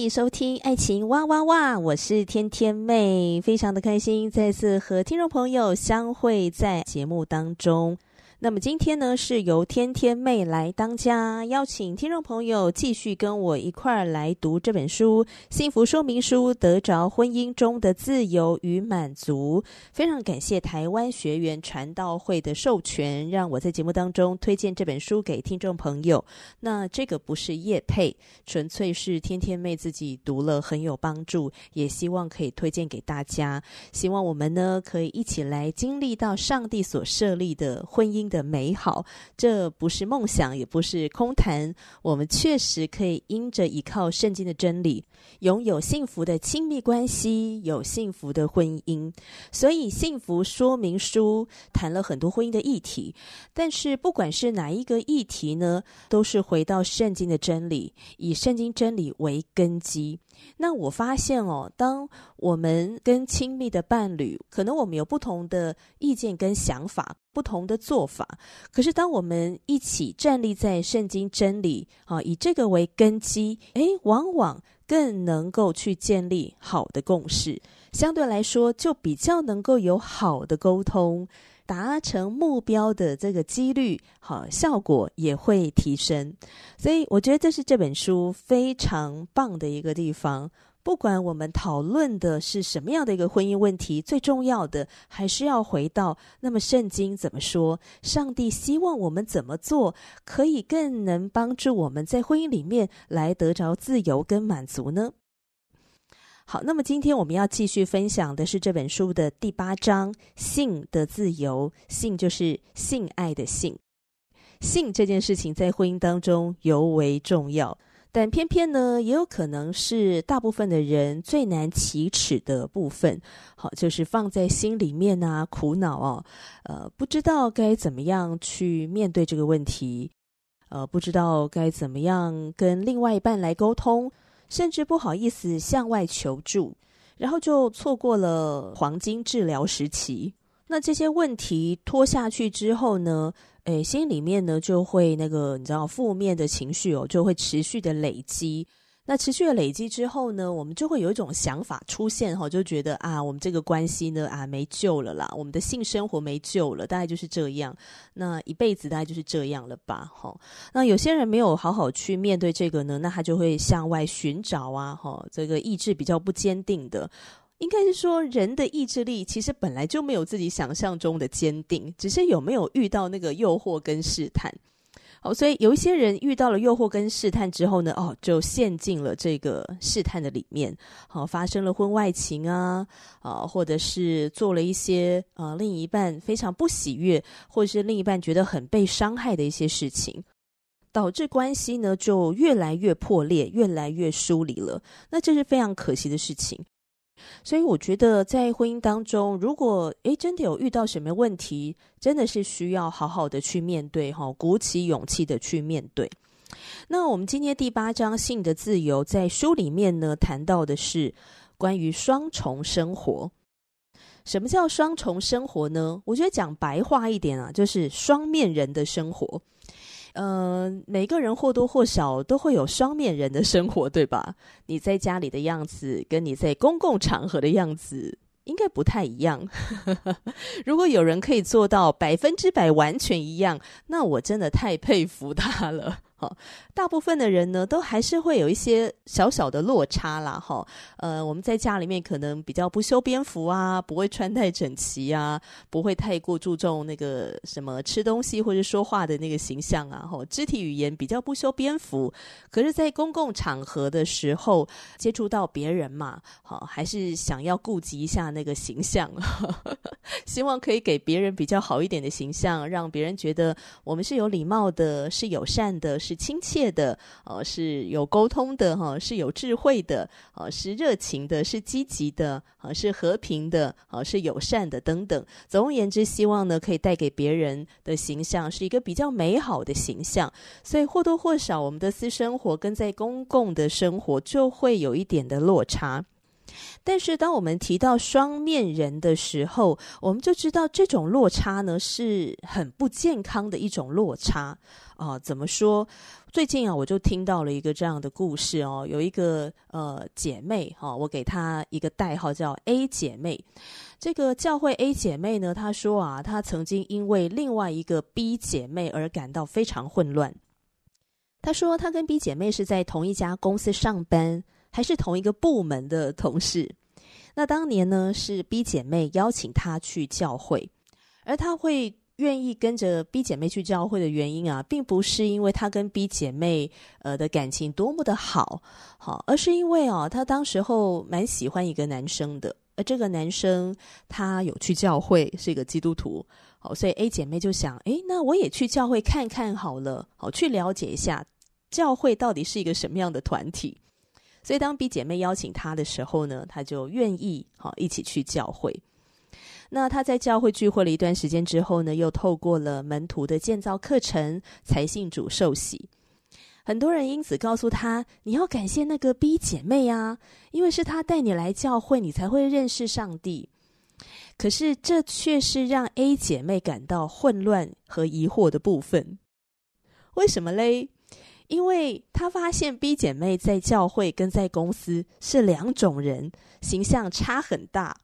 迎收听《爱情哇哇哇》，我是天天妹，非常的开心再次和听众朋友相会在节目当中。那么今天呢，是由天天妹来当家，邀请听众朋友继续跟我一块儿来读这本书《幸福说明书：得着婚姻中的自由与满足》。非常感谢台湾学员传道会的授权，让我在节目当中推荐这本书给听众朋友。那这个不是业配，纯粹是天天妹自己读了很有帮助，也希望可以推荐给大家。希望我们呢可以一起来经历到上帝所设立的婚姻的美好，这不是梦想，也不是空谈。我们确实可以因着依靠圣经的真理，拥有幸福的亲密关系，有幸福的婚姻。所以，幸福说明书谈了很多婚姻的议题，但是不管是哪一个议题呢，都是回到圣经的真理，以圣经真理为根基。那我发现哦，当我们跟亲密的伴侣，可能我们有不同的意见跟想法，不同的做法，可是当我们一起站立在圣经真理，啊，以这个为根基，诶，往往更能够去建立好的共识，相对来说就比较能够有好的沟通。达成目标的这个几率，好，效果也会提升。所以我觉得这是这本书非常棒的一个地方。不管我们讨论的是什么样的一个婚姻问题，最重要的还是要回到那么圣经怎么说？上帝希望我们怎么做，可以更能帮助我们在婚姻里面来得着自由跟满足呢？好，那么今天我们要继续分享的是这本书的第八章“性的自由”。性就是性爱的性，性这件事情在婚姻当中尤为重要，但偏偏呢，也有可能是大部分的人最难启齿的部分。好，就是放在心里面啊，苦恼哦，呃，不知道该怎么样去面对这个问题，呃，不知道该怎么样跟另外一半来沟通。甚至不好意思向外求助，然后就错过了黄金治疗时期。那这些问题拖下去之后呢，诶，心里面呢就会那个你知道负面的情绪哦，就会持续的累积。那持续的累积之后呢，我们就会有一种想法出现哈，就觉得啊，我们这个关系呢啊没救了啦，我们的性生活没救了，大概就是这样，那一辈子大概就是这样了吧，哈。那有些人没有好好去面对这个呢，那他就会向外寻找啊，哈，这个意志比较不坚定的，应该是说人的意志力其实本来就没有自己想象中的坚定，只是有没有遇到那个诱惑跟试探。好，所以有一些人遇到了诱惑跟试探之后呢，哦，就陷进了这个试探的里面，好，发生了婚外情啊，啊，或者是做了一些啊另一半非常不喜悦，或者是另一半觉得很被伤害的一些事情，导致关系呢就越来越破裂，越来越疏离了。那这是非常可惜的事情。所以我觉得，在婚姻当中，如果诶真的有遇到什么问题，真的是需要好好的去面对哈，鼓起勇气的去面对。那我们今天第八章性的自由，在书里面呢谈到的是关于双重生活。什么叫双重生活呢？我觉得讲白话一点啊，就是双面人的生活。嗯、每个人或多或少都会有双面人的生活，对吧？你在家里的样子，跟你在公共场合的样子，应该不太一样。如果有人可以做到百分之百完全一样，那我真的太佩服他了。哈，大部分的人呢，都还是会有一些小小的落差啦，哈。呃，我们在家里面可能比较不修边幅啊，不会穿戴整齐啊，不会太过注重那个什么吃东西或者说话的那个形象啊，哈，肢体语言比较不修边幅。可是，在公共场合的时候，接触到别人嘛，好，还是想要顾及一下那个形象，希望可以给别人比较好一点的形象，让别人觉得我们是有礼貌的，是友善的。是亲切的，呃，是有沟通的，哈，是有智慧的，呃，是热情的，是积极的，啊，是和平的，啊，是友善的，等等。总而言之，希望呢，可以带给别人的形象是一个比较美好的形象。所以或多或少，我们的私生活跟在公共的生活就会有一点的落差。但是，当我们提到双面人的时候，我们就知道这种落差呢，是很不健康的一种落差啊。怎么说？最近啊，我就听到了一个这样的故事哦。有一个呃姐妹哈，我给她一个代号叫 A 姐妹。这个教会 A 姐妹呢，她说啊，她曾经因为另外一个 B 姐妹而感到非常混乱。她说，她跟 B 姐妹是在同一家公司上班。还是同一个部门的同事。那当年呢，是 B 姐妹邀请她去教会，而她会愿意跟着 B 姐妹去教会的原因啊，并不是因为她跟 B 姐妹呃的感情多么的好，好，而是因为哦，她当时候蛮喜欢一个男生的，而这个男生他有去教会，是一个基督徒，好，所以 A 姐妹就想，诶，那我也去教会看看好了，好，去了解一下教会到底是一个什么样的团体。所以，当 B 姐妹邀请她的时候呢，她就愿意好一起去教会。那她在教会聚会了一段时间之后呢，又透过了门徒的建造课程，才信主受洗。很多人因此告诉她：“你要感谢那个 B 姐妹啊，因为是她带你来教会，你才会认识上帝。”可是，这却是让 A 姐妹感到混乱和疑惑的部分。为什么嘞？因为他发现 B 姐妹在教会跟在公司是两种人，形象差很大。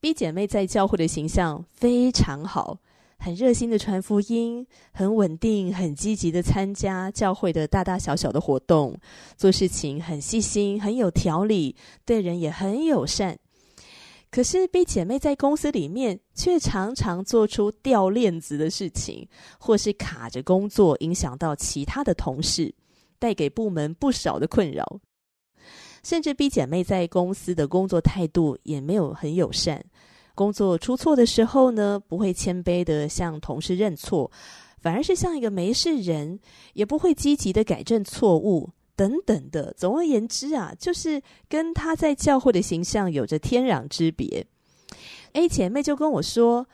B 姐妹在教会的形象非常好，很热心的传福音，很稳定、很积极的参加教会的大大小小的活动，做事情很细心、很有条理，对人也很友善。可是 B 姐妹在公司里面却常常做出掉链子的事情，或是卡着工作，影响到其他的同事，带给部门不少的困扰。甚至 B 姐妹在公司的工作态度也没有很友善，工作出错的时候呢，不会谦卑的向同事认错，反而是像一个没事人，也不会积极的改正错误。等等的，总而言之啊，就是跟他在教会的形象有着天壤之别。A 姐妹就跟我说。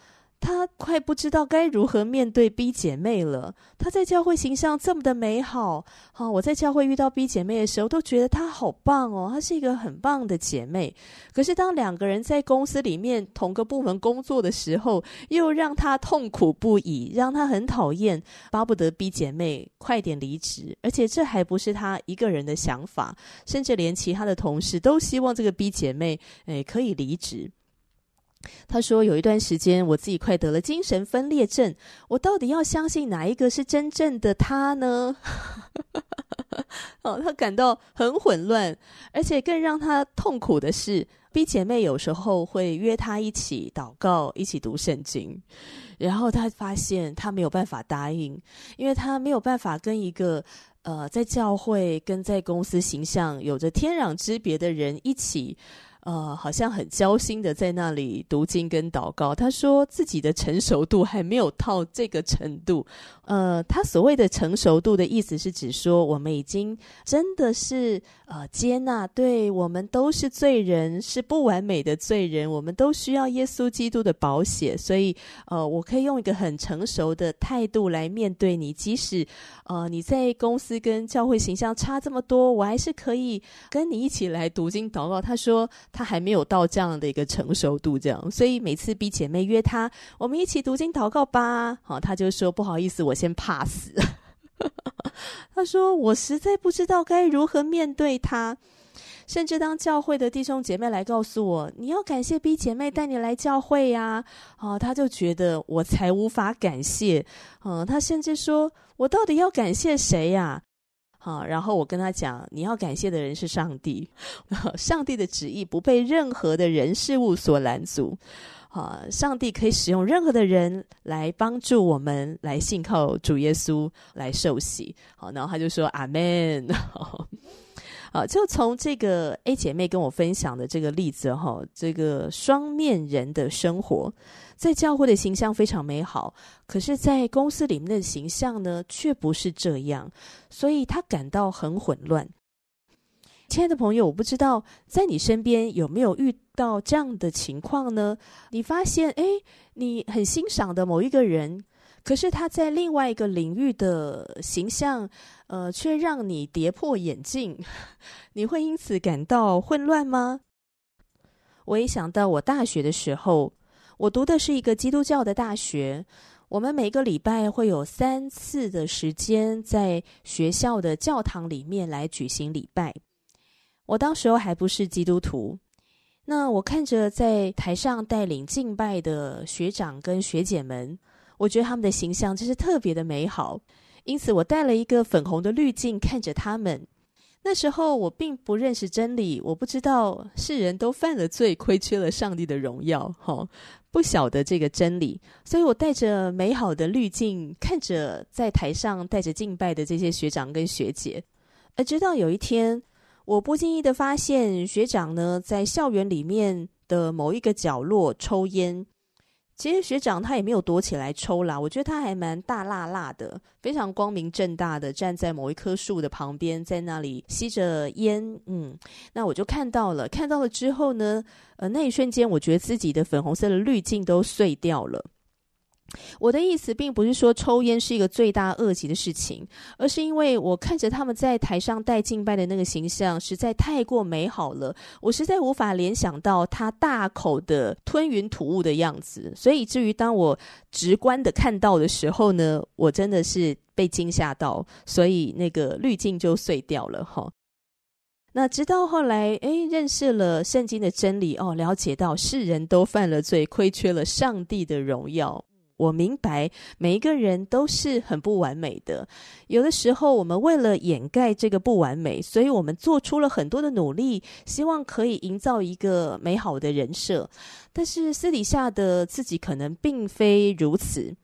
她快不知道该如何面对 B 姐妹了。她在教会形象这么的美好，好、我在教会遇到 B 姐妹的时候，都觉得她好棒哦，她是一个很棒的姐妹。可是当两个人在公司里面同个部门工作的时候，又让她痛苦不已，让她很讨厌，巴不得 B 姐妹快点离职。而且这还不是她一个人的想法，甚至连其他的同事都希望这个 B 姐妹诶可以离职。他说：“有一段时间，我自己快得了精神分裂症。我到底要相信哪一个是真正的他呢？” 哦，他感到很混乱，而且更让他痛苦的是，B 姐妹有时候会约他一起祷告，一起读圣经，然后他发现他没有办法答应，因为他没有办法跟一个呃在教会跟在公司形象有着天壤之别的人一起。呃，好像很交心的在那里读经跟祷告。他说自己的成熟度还没有到这个程度。呃，他所谓的成熟度的意思是指说，我们已经真的是呃接纳，对，我们都是罪人，是不完美的罪人，我们都需要耶稣基督的保险。所以，呃，我可以用一个很成熟的态度来面对你，即使呃你在公司跟教会形象差这么多，我还是可以跟你一起来读经祷告。他说。他还没有到这样的一个成熟度，这样，所以每次 B 姐妹约他，我们一起读经祷告吧。好，他就说不好意思，我先 pass。他说我实在不知道该如何面对他。甚至当教会的弟兄姐妹来告诉我，你要感谢 B 姐妹带你来教会呀，啊，他就觉得我才无法感谢，嗯，他甚至说我到底要感谢谁呀？然后我跟他讲，你要感谢的人是上帝，上帝的旨意不被任何的人事物所拦阻。啊，上帝可以使用任何的人来帮助我们来信靠主耶稣来受洗。好，然后他就说阿门。啊，就从这个 A 姐妹跟我分享的这个例子哈，这个双面人的生活，在教会的形象非常美好，可是，在公司里面的形象呢，却不是这样，所以他感到很混乱。亲爱的朋友，我不知道在你身边有没有遇到这样的情况呢？你发现，哎，你很欣赏的某一个人，可是他在另外一个领域的形象，呃，却让你跌破眼镜，你会因此感到混乱吗？我一想到我大学的时候，我读的是一个基督教的大学，我们每个礼拜会有三次的时间在学校的教堂里面来举行礼拜。我当时候还不是基督徒，那我看着在台上带领敬拜的学长跟学姐们，我觉得他们的形象真是特别的美好，因此我带了一个粉红的滤镜看着他们。那时候我并不认识真理，我不知道世人都犯了罪，亏缺了上帝的荣耀，哈，不晓得这个真理，所以我带着美好的滤镜看着在台上带着敬拜的这些学长跟学姐，而直到有一天。我不经意的发现，学长呢在校园里面的某一个角落抽烟。其实学长他也没有躲起来抽啦，我觉得他还蛮大辣辣的，非常光明正大的站在某一棵树的旁边，在那里吸着烟。嗯，那我就看到了，看到了之后呢，呃，那一瞬间我觉得自己的粉红色的滤镜都碎掉了。我的意思并不是说抽烟是一个罪大恶极的事情，而是因为我看着他们在台上带敬拜的那个形象实在太过美好了，我实在无法联想到他大口的吞云吐雾的样子，所以至于当我直观的看到的时候呢，我真的是被惊吓到，所以那个滤镜就碎掉了哈。那直到后来，哎，认识了圣经的真理哦，了解到世人都犯了罪，亏缺了上帝的荣耀。我明白，每一个人都是很不完美的。有的时候，我们为了掩盖这个不完美，所以我们做出了很多的努力，希望可以营造一个美好的人设。但是私底下的自己可能并非如此。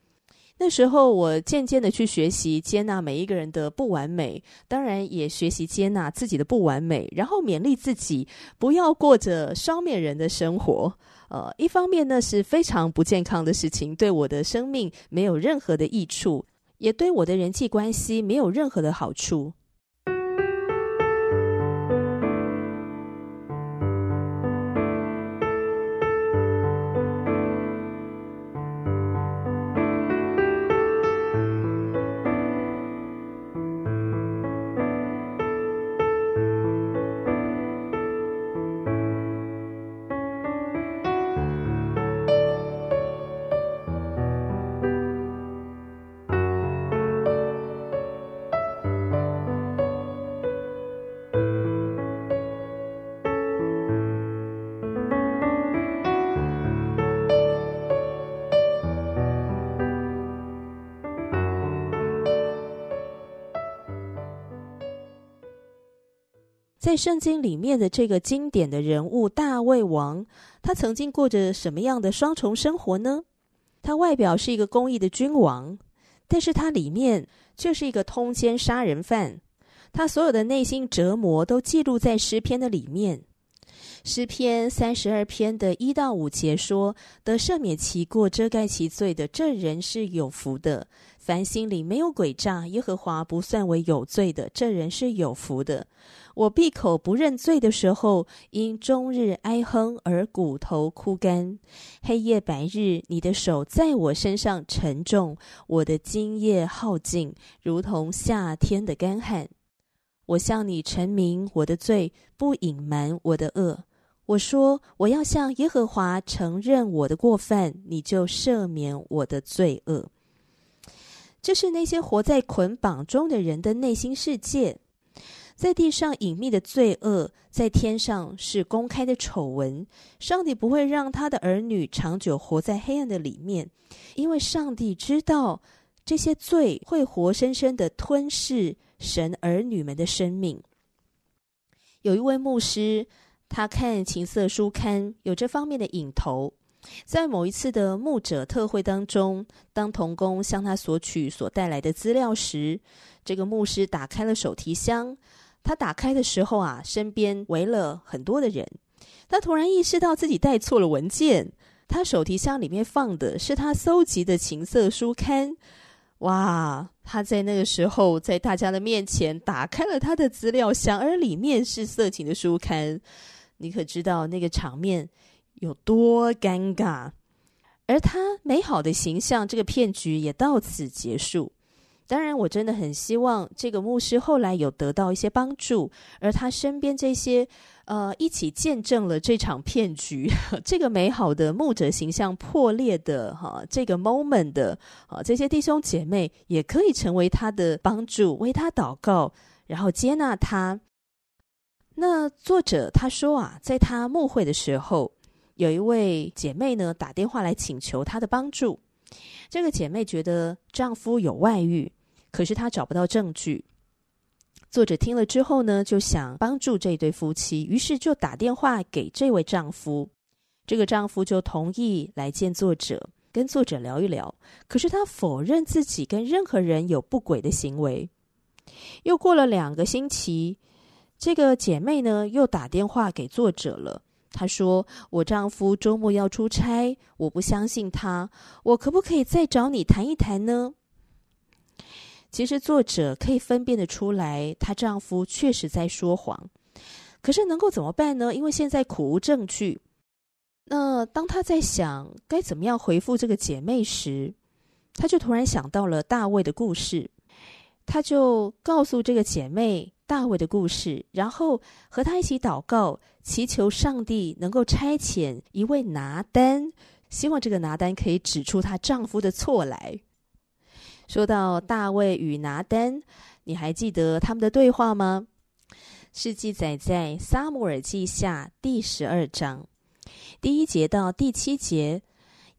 那时候，我渐渐的去学习接纳每一个人的不完美，当然也学习接纳自己的不完美，然后勉励自己不要过着双面人的生活。呃，一方面呢是非常不健康的事情，对我的生命没有任何的益处，也对我的人际关系没有任何的好处。在圣经里面的这个经典的人物大卫王，他曾经过着什么样的双重生活呢？他外表是一个公益的君王，但是他里面却是一个通奸杀人犯。他所有的内心折磨都记录在诗篇的里面。诗篇三十二篇的一到五节说：“得赦免其过、遮盖其罪的，这人是有福的。凡心里没有诡诈，耶和华不算为有罪的，这人是有福的。我闭口不认罪的时候，因终日哀哼而骨头枯干。黑夜白日，你的手在我身上沉重，我的精液耗尽，如同夏天的干旱。我向你陈明我的罪，不隐瞒我的恶。”我说：“我要向耶和华承认我的过犯，你就赦免我的罪恶。”这是那些活在捆绑中的人的内心世界。在地上隐秘的罪恶，在天上是公开的丑闻。上帝不会让他的儿女长久活在黑暗的里面，因为上帝知道这些罪会活生生的吞噬神儿女们的生命。有一位牧师，他看情色书刊，有这方面的瘾头。在某一次的牧者特会当中，当童工向他索取所带来的资料时，这个牧师打开了手提箱。他打开的时候啊，身边围了很多的人。他突然意识到自己带错了文件，他手提箱里面放的是他搜集的情色书刊。哇！他在那个时候在大家的面前打开了他的资料箱，而里面是色情的书刊。你可知道那个场面有多尴尬？而他美好的形象，这个骗局也到此结束。当然，我真的很希望这个牧师后来有得到一些帮助，而他身边这些呃一起见证了这场骗局，这个美好的牧者形象破裂的哈这个 moment 的啊这些弟兄姐妹也可以成为他的帮助，为他祷告，然后接纳他。那作者他说啊，在他牧会的时候，有一位姐妹呢打电话来请求他的帮助。这个姐妹觉得丈夫有外遇，可是她找不到证据。作者听了之后呢，就想帮助这对夫妻，于是就打电话给这位丈夫。这个丈夫就同意来见作者，跟作者聊一聊。可是他否认自己跟任何人有不轨的行为。又过了两个星期，这个姐妹呢又打电话给作者了。她说：“我丈夫周末要出差，我不相信他，我可不可以再找你谈一谈呢？”其实作者可以分辨得出来，她丈夫确实在说谎。可是能够怎么办呢？因为现在苦无证据。那当她在想该怎么样回复这个姐妹时，她就突然想到了大卫的故事，她就告诉这个姐妹。大卫的故事，然后和他一起祷告，祈求上帝能够差遣一位拿单，希望这个拿单可以指出她丈夫的错来。说到大卫与拿单，你还记得他们的对话吗？是记载在撒母耳记下第十二章第一节到第七节。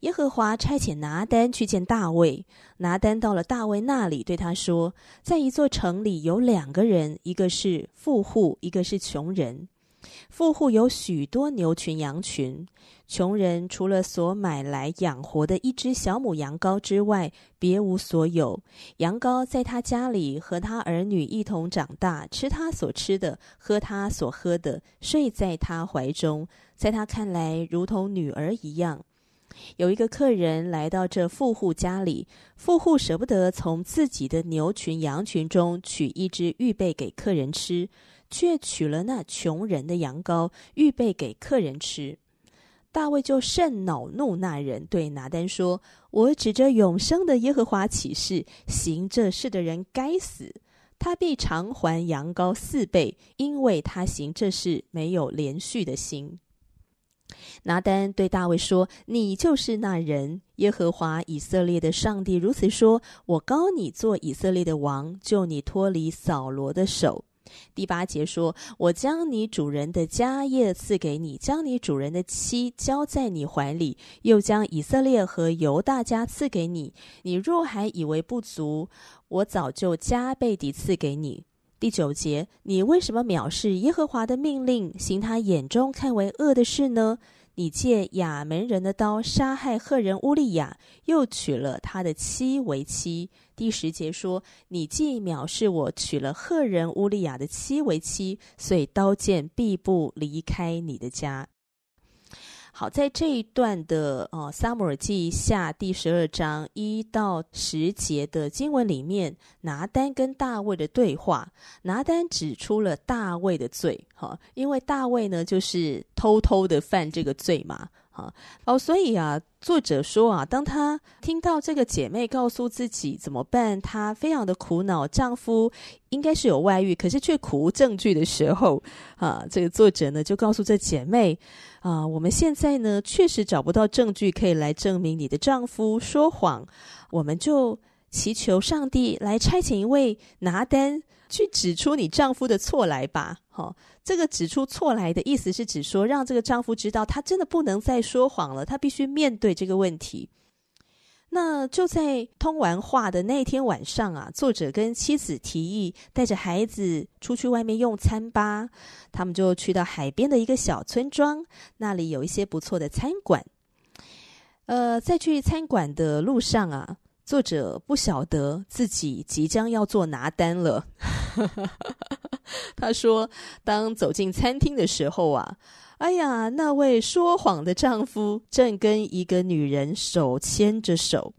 耶和华差遣拿单去见大卫。拿单到了大卫那里，对他说：“在一座城里有两个人，一个是富户，一个是穷人。富户有许多牛群羊群，穷人除了所买来养活的一只小母羊羔之外，别无所有。羊羔在他家里和他儿女一同长大，吃他所吃的，喝他所喝的，睡在他怀中，在他看来如同女儿一样。”有一个客人来到这富户家里，富户舍不得从自己的牛群羊群中取一只预备给客人吃，却取了那穷人的羊羔预备给客人吃。大卫就甚恼怒那人，对拿单说：“我指着永生的耶和华起誓，行这事的人该死，他必偿还羊羔四倍，因为他行这事没有连续的心。”拿单对大卫说：“你就是那人。耶和华以色列的上帝如此说：我膏你做以色列的王，救你脱离扫罗的手。”第八节说：“我将你主人的家业赐给你，将你主人的妻交在你怀里，又将以色列和犹大家赐给你。你若还以为不足，我早就加倍地赐给你。”第九节，你为什么藐视耶和华的命令，行他眼中看为恶的事呢？你借亚门人的刀杀害赫人乌利亚，又娶了他的妻为妻。第十节说，你既藐视我，娶了赫人乌利亚的妻为妻，所以刀剑必不离开你的家。好，在这一段的呃《撒母耳记下》第十二章一到十节的经文里面，拿单跟大卫的对话，拿单指出了大卫的罪，哈，因为大卫呢就是偷偷的犯这个罪嘛。啊，哦，所以啊，作者说啊，当他听到这个姐妹告诉自己怎么办，她非常的苦恼，丈夫应该是有外遇，可是却苦无证据的时候，啊，这个作者呢就告诉这姐妹，啊，我们现在呢确实找不到证据可以来证明你的丈夫说谎，我们就祈求上帝来差遣一位拿单，去指出你丈夫的错来吧。好，这个指出错来的意思是指说，让这个丈夫知道他真的不能再说谎了，他必须面对这个问题。那就在通完话的那天晚上啊，作者跟妻子提议带着孩子出去外面用餐吧。他们就去到海边的一个小村庄，那里有一些不错的餐馆。呃，在去餐馆的路上啊，作者不晓得自己即将要做拿单了。他说，当走进餐厅的时候啊。哎呀，那位说谎的丈夫正跟一个女人手牵着手，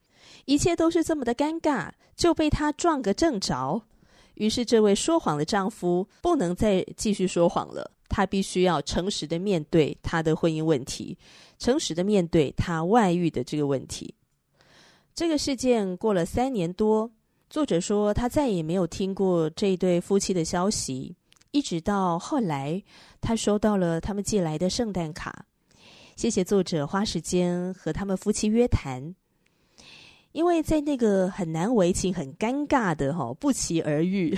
一切都是这么的尴尬，就被他撞个正着。于是，这位说谎的丈夫不能再继续说谎了，他必须要诚实的面对他的婚姻问题，诚实的面对他外遇的这个问题。这个事件过了三年多，作者说他再也没有听过这对夫妻的消息。一直到后来，他收到了他们寄来的圣诞卡。谢谢作者花时间和他们夫妻约谈，因为在那个很难为情、很尴尬的哈不期而遇，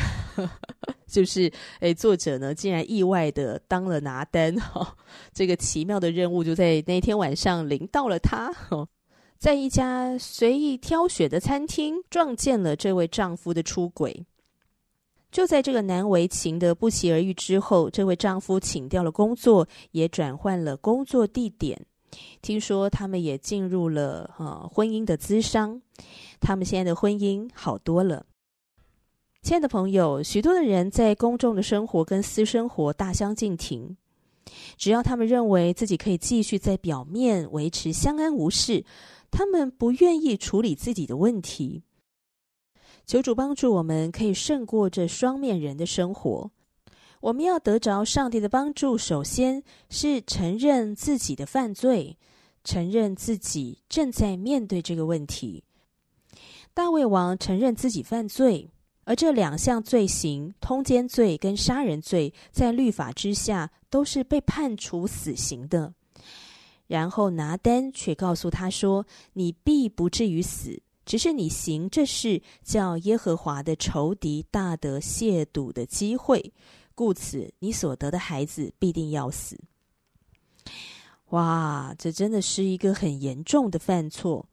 就是诶，作者呢竟然意外的当了拿单哈，这个奇妙的任务就在那天晚上临到了他，在一家随意挑选的餐厅撞见了这位丈夫的出轨。就在这个难为情的不期而遇之后，这位丈夫请调了工作，也转换了工作地点。听说他们也进入了呃婚姻的咨商，他们现在的婚姻好多了。亲爱的朋友，许多的人在公众的生活跟私生活大相径庭，只要他们认为自己可以继续在表面维持相安无事，他们不愿意处理自己的问题。求主帮助我们，可以胜过这双面人的生活。我们要得着上帝的帮助，首先是承认自己的犯罪，承认自己正在面对这个问题。大卫王承认自己犯罪，而这两项罪行——通奸罪跟杀人罪，在律法之下都是被判处死刑的。然后拿单却告诉他说：“你必不至于死。”只是你行这事，叫耶和华的仇敌大得亵渎的机会，故此你所得的孩子必定要死。哇，这真的是一个很严重的犯错。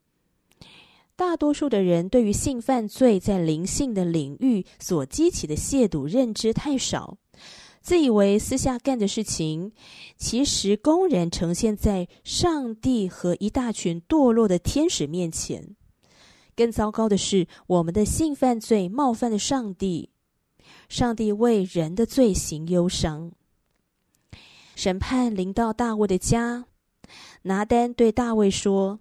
大多数的人对于性犯罪在灵性的领域所激起的亵渎认知太少，自以为私下干的事情，其实公然呈现在上帝和一大群堕落的天使面前。更糟糕的是，我们的性犯罪冒犯了上帝，上帝为人的罪行忧伤。审判临到大卫的家，拿单对大卫说：“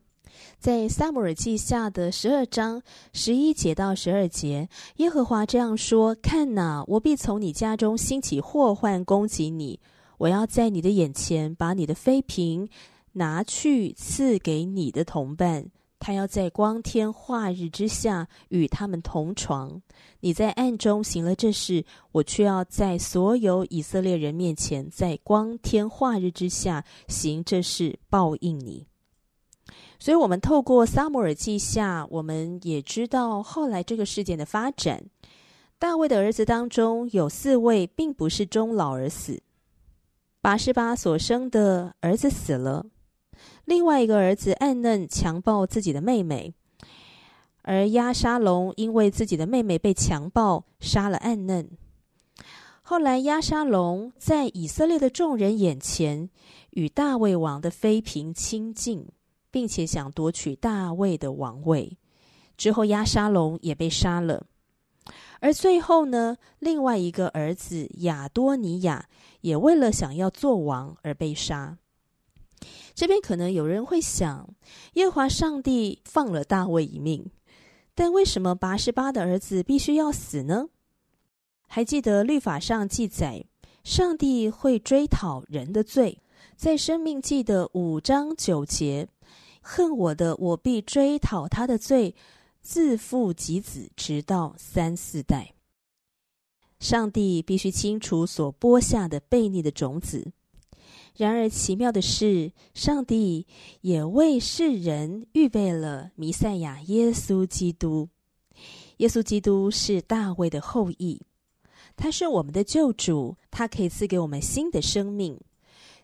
在撒母耳记下的十二章十一节到十二节，耶和华这样说：看哪，我必从你家中兴起祸患攻击你，我要在你的眼前把你的妃嫔拿去赐给你的同伴。”他要在光天化日之下与他们同床，你在暗中行了这事，我却要在所有以色列人面前，在光天化日之下行这事，报应你。所以，我们透过撒母耳记下，我们也知道后来这个事件的发展。大卫的儿子当中有四位，并不是终老而死，拔示巴所生的儿子死了。另外一个儿子暗嫩强暴自己的妹妹，而押沙龙因为自己的妹妹被强暴，杀了暗嫩。后来押沙龙在以色列的众人眼前与大卫王的妃嫔亲近，并且想夺取大卫的王位。之后押沙龙也被杀了。而最后呢，另外一个儿子亚多尼亚也为了想要做王而被杀。这边可能有人会想，耶和华上帝放了大卫一命，但为什么八十八的儿子必须要死呢？还记得律法上记载，上帝会追讨人的罪，在生命记的五章九节，恨我的，我必追讨他的罪，自父及子，直到三四代。上帝必须清除所播下的悖逆的种子。然而奇妙的是，上帝也为世人预备了弥赛亚耶稣基督。耶稣基督是大卫的后裔，他是我们的救主，他可以赐给我们新的生命，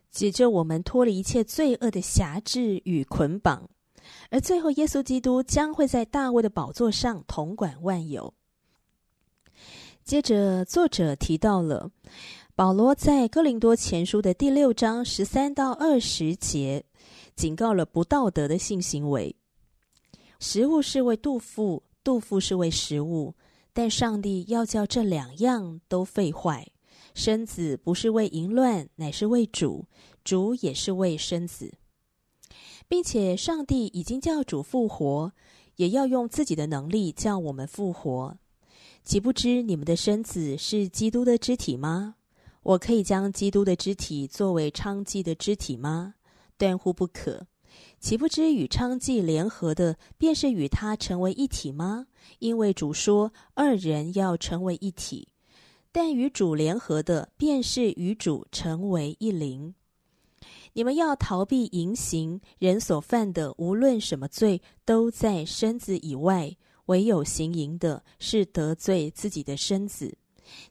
解救我们脱离一切罪恶的辖制与捆绑。而最后，耶稣基督将会在大卫的宝座上统管万有。接着，作者提到了保罗在哥林多前书的第六章十三到二十节，警告了不道德的性行为。食物是为肚腹，肚腹是为食物，但上帝要叫这两样都废坏。身子不是为淫乱，乃是为主；主也是为身子。并且上帝已经叫主复活，也要用自己的能力叫我们复活。岂不知你们的身子是基督的肢体吗？我可以将基督的肢体作为娼妓的肢体吗？断乎不可。岂不知与娼妓联合的，便是与他成为一体吗？因为主说，二人要成为一体。但与主联合的，便是与主成为一灵。你们要逃避淫行，人所犯的无论什么罪，都在身子以外；唯有行淫的，是得罪自己的身子。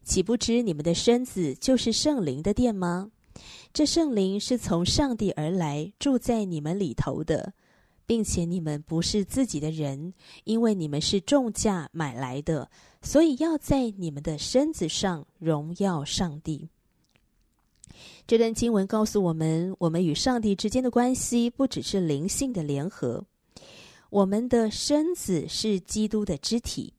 岂不知你们的身子就是圣灵的殿吗？这圣灵是从上帝而来，住在你们里头的，并且你们不是自己的人，因为你们是重价买来的，所以要在你们的身子上荣耀上帝。这段经文告诉我们，我们与上帝之间的关系不只是灵性的联合，我们的身子是基督的肢体。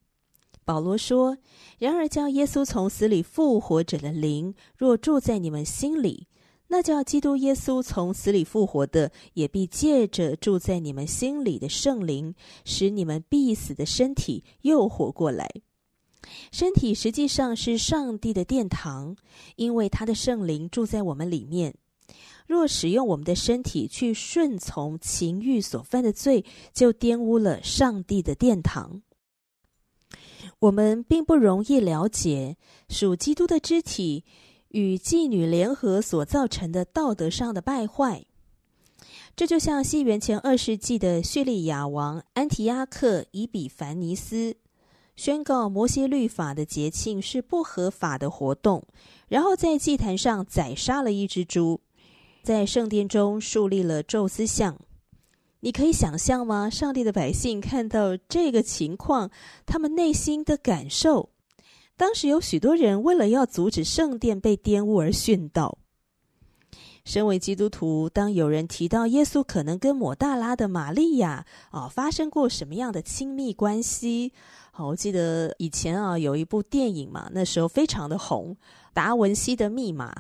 保罗说：“然而，叫耶稣从死里复活者的灵，若住在你们心里，那叫基督耶稣从死里复活的，也必借着住在你们心里的圣灵，使你们必死的身体又活过来。”身体实际上是上帝的殿堂，因为他的圣灵住在我们里面。若使用我们的身体去顺从情欲所犯的罪，就玷污了上帝的殿堂。我们并不容易了解属基督的肢体与妓女联合所造成的道德上的败坏。这就像西元前二世纪的叙利亚王安提阿克以比凡尼斯。宣告摩西律法的节庆是不合法的活动，然后在祭坛上宰杀了一只猪，在圣殿中树立了宙斯像。你可以想象吗？上帝的百姓看到这个情况，他们内心的感受。当时有许多人为了要阻止圣殿被玷污而殉道。身为基督徒，当有人提到耶稣可能跟抹大拉的玛利亚啊、发生过什么样的亲密关系？好，我记得以前啊有一部电影嘛，那时候非常的红，《达文西的密码》。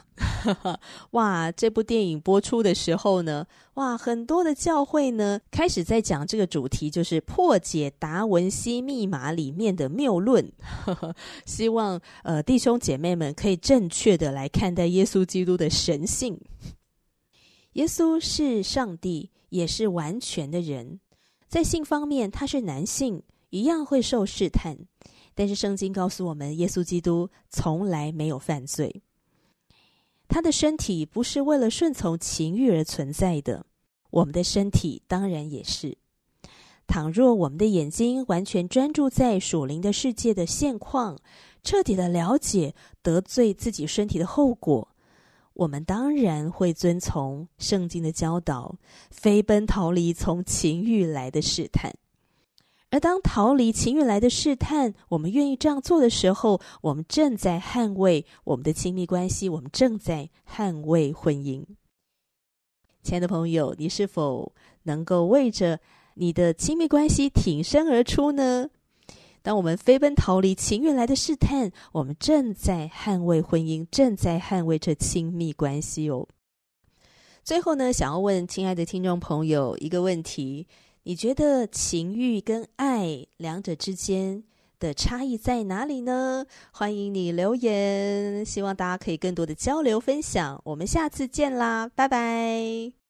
哇，这部电影播出的时候呢，哇，很多的教会呢开始在讲这个主题，就是破解达文西密码里面的谬论。希望呃弟兄姐妹们可以正确的来看待耶稣基督的神性。耶稣是上帝，也是完全的人，在性方面他是男性。一样会受试探，但是圣经告诉我们，耶稣基督从来没有犯罪。他的身体不是为了顺从情欲而存在的，我们的身体当然也是。倘若我们的眼睛完全专注在属灵的世界的现况，彻底的了解得罪自己身体的后果，我们当然会遵从圣经的教导，飞奔逃离从情欲来的试探。而当逃离情欲来的试探，我们愿意这样做的时候，我们正在捍卫我们的亲密关系，我们正在捍卫婚姻。亲爱的朋友，你是否能够为着你的亲密关系挺身而出呢？当我们飞奔逃离情欲来的试探，我们正在捍卫婚姻，正在捍卫着亲密关系哦。最后呢，想要问亲爱的听众朋友一个问题。你觉得情欲跟爱两者之间的差异在哪里呢？欢迎你留言，希望大家可以更多的交流分享。我们下次见啦，拜拜。